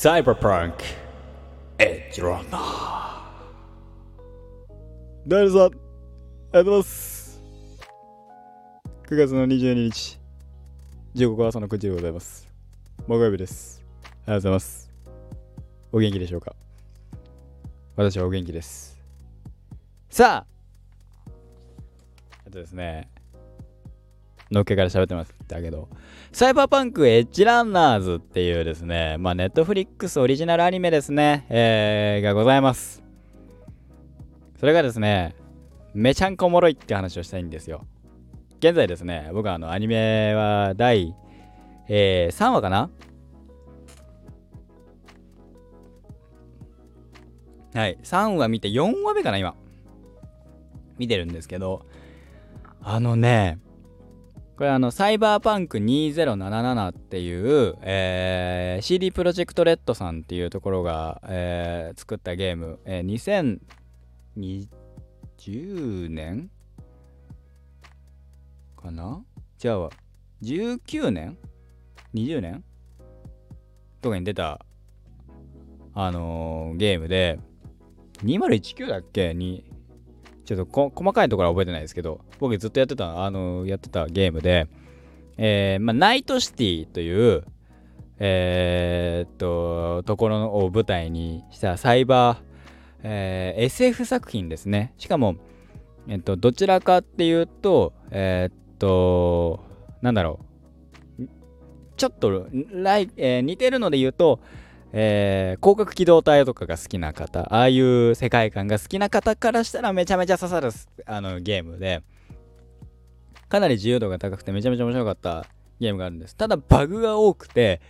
サイバーパンクエッジランナーダイルさん、ありがとうございます。9月の22日、時刻は朝の9時でございます。木曜日です。ありがとうございます。お元気でしょうか？私はお元気です。さああとですね、のっけから喋ってますだけど、サイバーパンクエッジランナーズっていうですね、まあ、ネットフリックスオリジナルアニメですね、えー、がございます。それがですね、めちゃんこおもろいって話をしたいんですよ。現在ですね、僕はあのアニメは第、えー、3話かな？はい、3話見て4話目かな、今。見てるんですけど、あのね、これあの、サイバーパンク2077っていう、えー CD プロジェクトレッドさんっていうところが、えー作ったゲーム、えー2010年？かな？じゃあ19年 ?20 年？とかに出た、あのーゲームで、2019だっけ？に、ちょっと細かいところは覚えてないですけど、僕ずっとやってた、あのやってたゲームで、えーまあ、ナイトシティという、えーっと、ところを舞台にしたサイバー、えー SF 作品ですね。しかも、えっと、どちらかっていうと、えーっと、なんだろう。ちょっとライ、えー似てるので言うと、えー広角機動隊とかが好きな方、ああいう世界観が好きな方からしたらめちゃめちゃ刺さるあのゲームで、かなり自由度が高くてめちゃめちゃ面白かったゲームがあるんです。ただバグが多くて、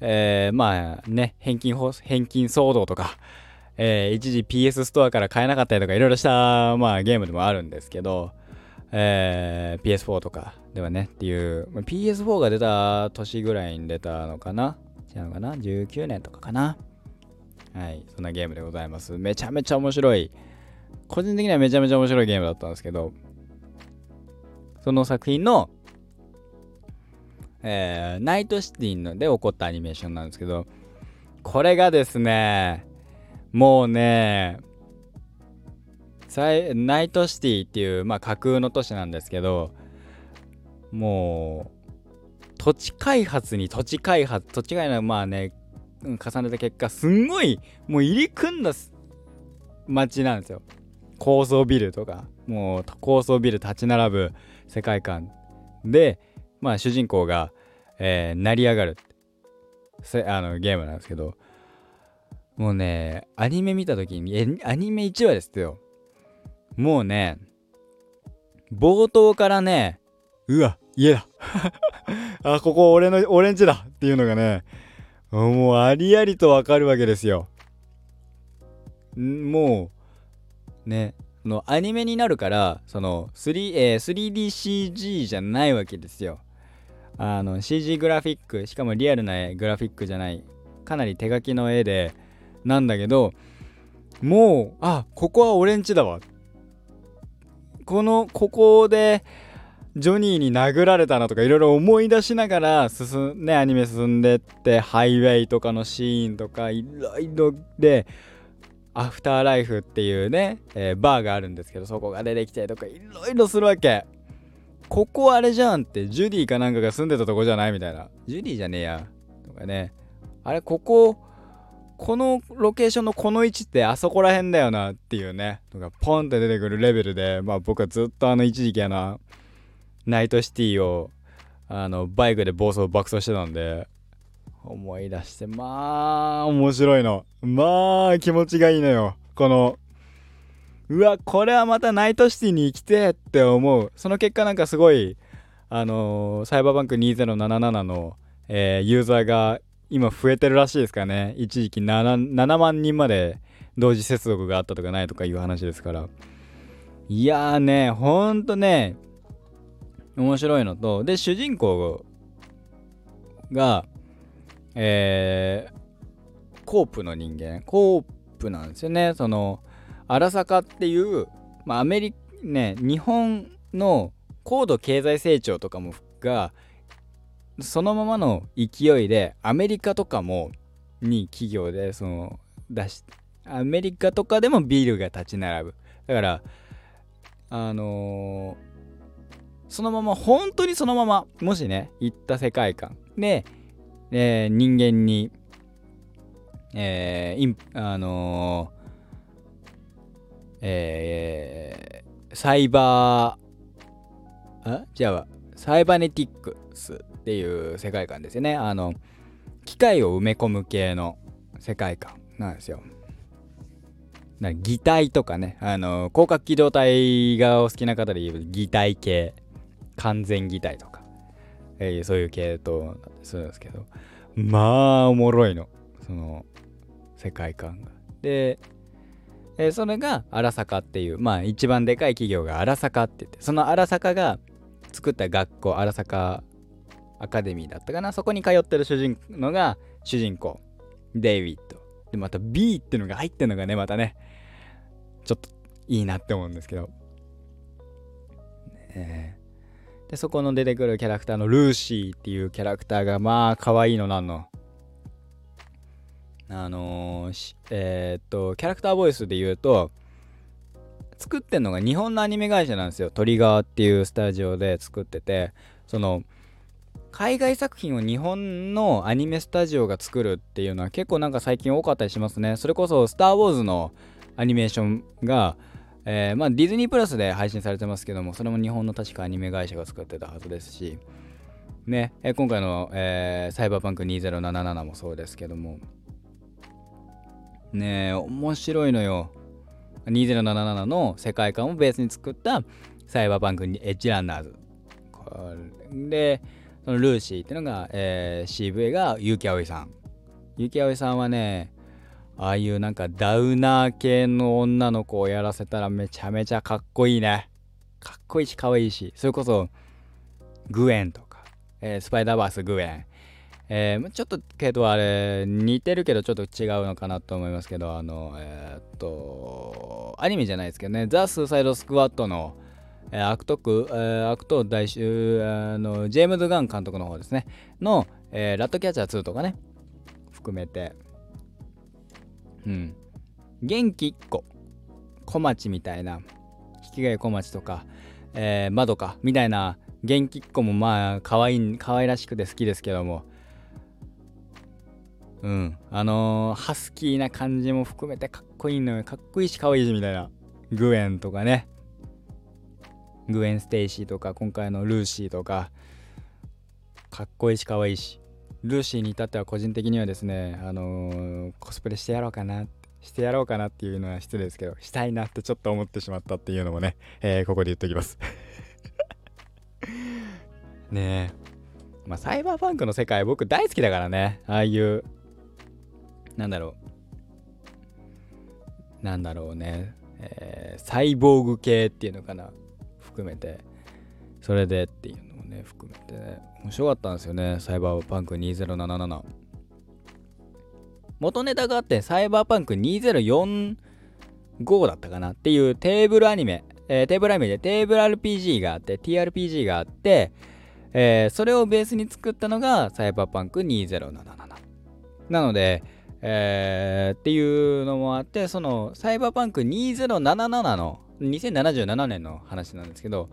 えーまあね、返金、返金騒動とか、えー一時 PS ストアから買えなかったりとかいろいろした、まあ、ゲームでもあるんですけど、えー PS4 とかではねっていう、ま PS4 が出た年ぐらいに出たのかな違うのかな ?19 年とかかな？はい、そんなゲームでございます。めちゃめちゃ面白い。個人的にはめちゃめちゃ面白いゲームだったんですけど、その作品の、えーナイトシティので起こったアニメーションなんですけど、これがですね、もうね、ナイトシティっていう、まあ、架空の都市なんですけど、もう、土地開発に土地開発、土地開発、まあね、うん重ねた結果、すんごい、もう入り組んだ街なんですよ。高層ビルとか、もう高層ビル立ち並ぶ世界観で、まあ主人公が、えー成り上がるせあのゲームなんですけど、もうね、アニメ見た時に、えアニメ1話ですよ。もうね、冒頭からね、うわ、家だ。あ、ここ俺の、俺んちだっていうのがね、もうありありとわかるわけですよ。もう、ね、のアニメになるから、その3、えー 3DCG じゃないわけですよ。あの CG グラフィック、しかもリアルなグラフィックじゃない、かなり手書きの絵で、なんだけど、もう、あ、ここは俺んちだわ。この、ここで、ジョニーに殴られたなとかいろいろ思い出しながら進んねアニメ進んでってハイウェイとかのシーンとかいろいろでアフターライフっていうね、えーバーがあるんですけどそこが出てきたりとかいろいろするわけ。ここあれじゃんってジュディかなんかが住んでたとこじゃないみたいな。ジュディじゃねえや。とかね。あれこここのロケーションのこの位置ってあそこら辺だよなっていうね。のがポンって出てくるレベルでまあ僕はずっとあの一時期あのナイトシティをあのバイクで暴走爆走してたんで思い出してまあ面白いの。まあ気持ちがいいのよ。このうわこれはまたナイトシティに行きてって思う。その結果なんかすごいあのーサイバーバンク2077の、えーユーザーが今増えてるらしいですかね。一時期 7, 7万人まで同時接続があったとかないとかいう話ですから。いやーねほんとね面白いのとで主人公がえー、コープの人間。コープなんですよね。その荒坂っていう、まあ、アメリね日本の高度経済成長とかもがそのままの勢いでアメリカとかもに企業でその出しアメリカとかでもビールが立ち並ぶ。だからあのそのまま本当にそのままもしね行った世界観で、えー人間にえーインあのーえーサイバーあ？じゃあサイバネティックスっていう世界観ですよね。あの機械を埋め込む系の世界観なんですよ。な擬態とかね。あの広角機動隊がお好きな方で言う擬態系。完全擬態とか、えーそういう系統するんですけど。まあおもろいの。その世界観が。で、えーそれが荒坂っていうまあ一番でかい企業が荒坂って言ってその荒坂が作った学校荒坂アカデミーだったかな。そこに通ってる主人のが主人公。デイビッド。でまた B っていうのが入ってるのがねまたね。ちょっといいなって思うんですけど、え。でそこの出てくるキャラクターのルーシーっていうキャラクターがまあ可愛いのなんの。あのーえーっとキャラクターボイスで言うと作ってんのが日本のアニメ会社なんですよ。トリガーっていうスタジオで作っててその海外作品を日本のアニメスタジオが作るっていうのは結構なんか最近多かったりしますね。それこそ「スター・ウォーズ」のアニメーションが、えーまあ、ディズニープラスで配信されてますけどもそれも日本の確かアニメ会社が作ってたはずですしね、えー今回の、えーサイバーパンク2077もそうですけどもね面白いのよ。2077の世界観をベースに作ったサイバーパンクエッジランナーズ。これでそのルーシーっていうのが、えー CV が結城葵さん。結城葵さんはねああいうなんかダウナー系の女の子をやらせたらめちゃめちゃかっこいいね。かっこいいしかわいいし。それこそグエンとか、えースパイダーバースグエン。えーちょっとけどあれ似てるけどちょっと違うのかなと思いますけどあのえーっとアニメじゃないですけどね。ザ・スーサイド・スクワットの、えー悪徳、えー悪党大衆？あのジェームズ・ガン監督の方ですね。の、えーラットキャッチャー2とかね。含めて。うん。元気1個小町みたいな。引き換え小町とか、えー、窓か。みたいな。元気っ子もまあ可愛い可愛らしくて好きですけども。うん。あのーハスキーな感じも含めてかっこいいのよ。かっこいいし可愛いしみたいな。グエンとかね。グウェン・ステイシーとか今回のルーシーとか。かっこいいし可愛いし。ルーシーに至っては個人的にはですねあのーコスプレしてやろうかなしてやろうかなっていうのは失礼ですけどしたいなってちょっと思ってしまったっていうのもね、えーここで言っときます。ねえ。まあサイバーパンクの世界僕大好きだからね。ああいうなんだろう。なんだろうね、えーサイボーグ系っていうのかな。含めて。それでっていうの。ね含めてね。面白かったんですよねサイバーパンク2077元ネタがあってサイバーパンク2045だったかな？っていうテーブルアニメ、えーテーブルアニメでテーブル RPG があって TRPG があって、えーそれをベースに作ったのがサイバーパンク2077なので、えーっていうのもあってそのサイバーパンク2077の2077年の話なんですけど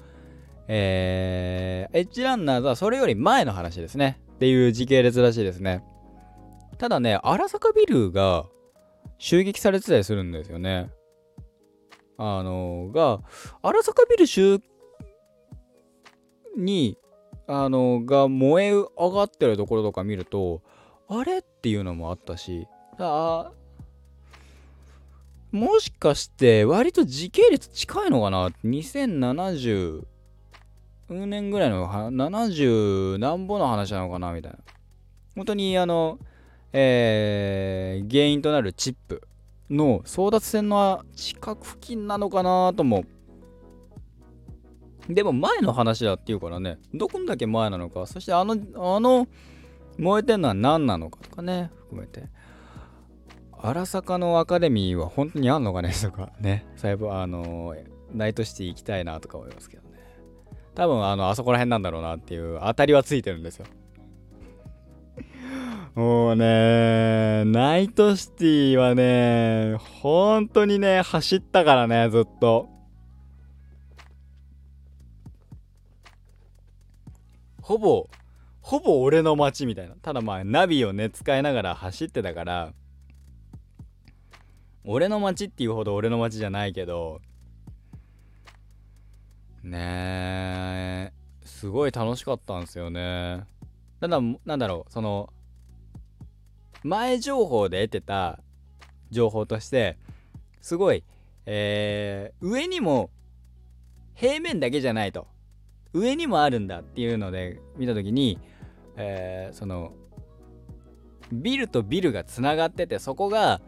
えーエッジランナーズはそれより前の話ですね。っていう時系列らしいですね。ただね荒坂ビルが襲撃されてたりするんですよね。あのが荒坂ビル襲にあのが燃え上がってるところとか見るとあれっていうのもあったしあもしかして割と時系列近いのかな？2070 10年ぐらいの70何ぼの話なのかなみたいな。本当にあのえー原因となるチップの争奪戦の近く付近なのかなとも。でも前の話だっていうからねどこんだけ前なのかそしてあのあの燃えてんのは何なのかとかね含めて。荒坂のアカデミーは本当にあんのかねとかね。最後あのナイトシティ行きたいなとか思いますけどね。多分あのあそこら辺なんだろうなっていう当たりはついてるんですよもうね、ナイトシティはね、本当にね、走ったからね、ずっと。ほぼ、ほぼ俺の街みたいな。ただまあ、ナビをね、使いながら走ってたから、俺の街っていうほど俺の街じゃないけど、ねえ、すごい楽しかったんですよね。ただ、なんだろう、その、前情報で得てた情報としてすごい、えー、上にも平面だけじゃないと上にもあるんだっていうので見た時に、えー、そのビルとビルがつながっててそこが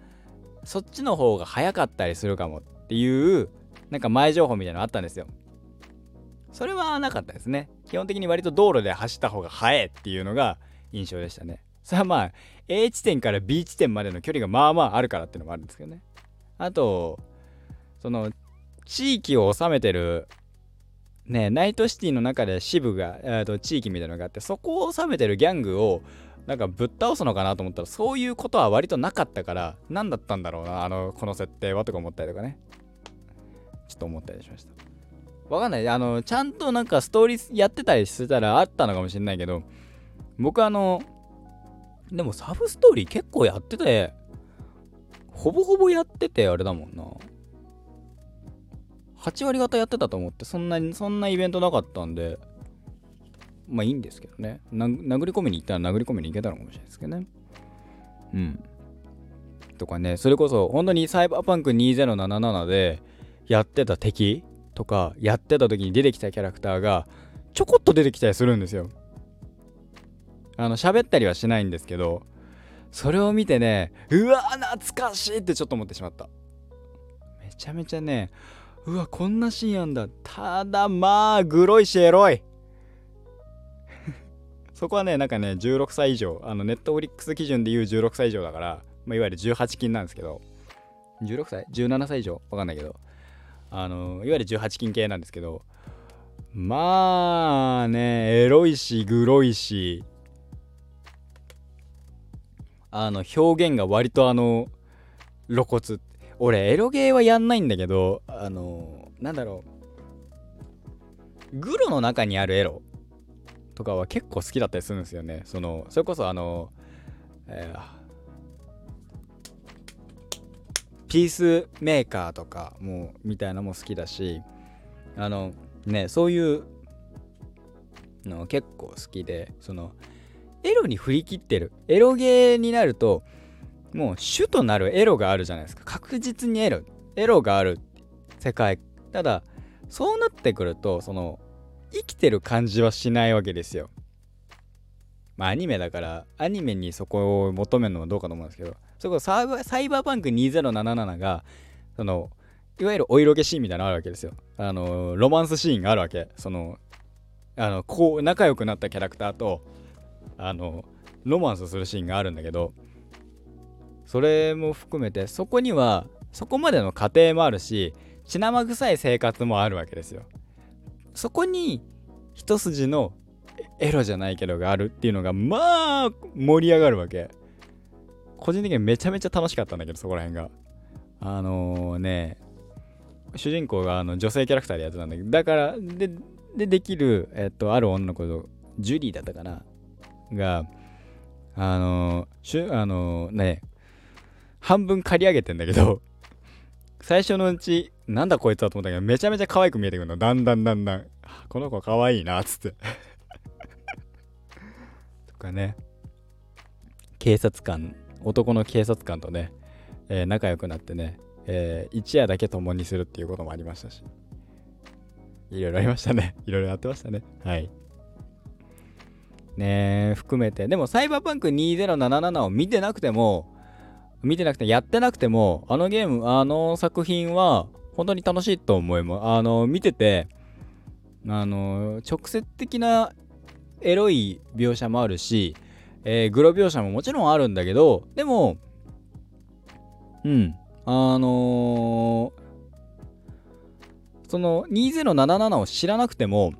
そっちの方が早かったりするかもっていうなんか前情報みたいなのあったんですよそれはなかったですね。基本的に割と道路で走った方が早いっていうのが印象でしたね。それはまあ A 地点から B 地点までの距離がまあまああるからっていうのもあるんですけどね。あとその地域を治めてるねナイトシティの中で支部が、えー、と地域みたいなのがあってそこを治めてるギャングをなんかぶっ倒すのかなと思ったらそういうことは割となかったから何だったんだろうなあのこの設定はとか思ったりとかね。ちょっと思ったりしました。わかんないあのちゃんとなんかストーリーやってたりしてたらあったのかもしれないけど僕あのでもサブストーリー結構やってて、ほぼほぼやっててあれだもんな。8割方やってたと思って、そんなに、そんなイベントなかったんで、まあいいんですけどね。殴り込みに行ったら殴り込みに行けたのかもしれないですけどね。うん。とかね、それこそ本当にサイバーパンク2077でやってた敵とか、やってた時に出てきたキャラクターがちょこっと出てきたりするんですよ。あの喋ったりはしないんですけどそれを見てねうわ懐かしいってちょっと思ってしまった。めちゃめちゃねうわこんなシーンあんだ。ただまあグロいしエロい。そこはねなんかね16歳以上あのネットフリックス基準で言う16歳以上だから、まあ、いわゆる18禁なんですけど。16歳 ?17 歳以上？わかんないけど。あのいわゆる18禁系なんですけどまあねエロいしグロいしあの表現が割とあの露骨。俺エロゲーはやんないんだけどあのなんだろう。グロの中にあるエロとかは結構好きだったりするんですよね。そのそれこそあの、えー、ピースメーカーとかもみたいなのも好きだしあのねそういうの結構好きでそのエロに振り切ってる。エロゲーになるともう主となるエロがあるじゃないですか。確実にエロエロがある世界。ただそうなってくるとその生きてる感じはしないわけですよ。まあアニメだからアニメにそこを求めるのはどうかと思うんですけどそこサイバーパンク2077がそのいわゆるお色気シーンみたいなのあるわけですよ。あのロマンスシーンがあるわけ。そのあのこう仲良くなったキャラクターとあのロマンスするシーンがあるんだけどそれも含めてそこにはそこまでの過程もあるし血生臭い生活もあるわけですよ。そこに一筋のエロじゃないけどがあるっていうのがまあ盛り上がるわけ。個人的にめちゃめちゃ楽しかったんだけどそこら辺が。あのー、ね主人公があの女性キャラクターでやってたんだけどだからででできる、えっと、ある女の子とジュリーだったかな？が、あのしゅ、あのね、半分刈り上げてんだけど、最初のうち、なんだこいつはと思ったけど、めちゃめちゃ可愛く見えてくるの。だんだんだんだん。この子可愛いな、つって。とかね、警察官、男の警察官とね、えー、仲良くなってね、えー、一夜だけ共にするっていうこともありましたし、いろいろありましたね。いろいろやってましたね。はい。ね含めてでもサイバーパンク2077を見てなくても見てなくてやってなくてもあのゲームあの作品は本当に楽しいと思いますあの見ててあの直接的なエロい描写もあるし、えー、グロ描写ももちろんあるんだけどでもうんあのー、その2077を知らなくても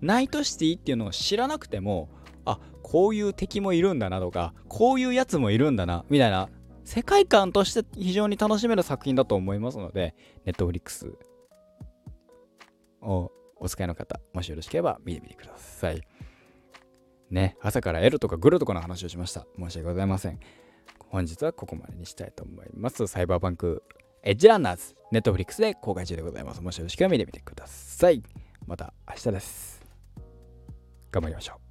ナイトシティっていうのを知らなくてもあこういう敵もいるんだなとかこういうやつもいるんだなみたいな世界観として非常に楽しめる作品だと思いますので Netflix をお使いの方もしよろしければ見てみてください。ね朝から L とかグルとかの話をしました。申し訳ございません。本日はここまでにしたいと思います。サイバーバンクエッジランナーズネットフリックスで公開中でございます。もしよろしければ見てみてください。また明日です。頑張りましょう。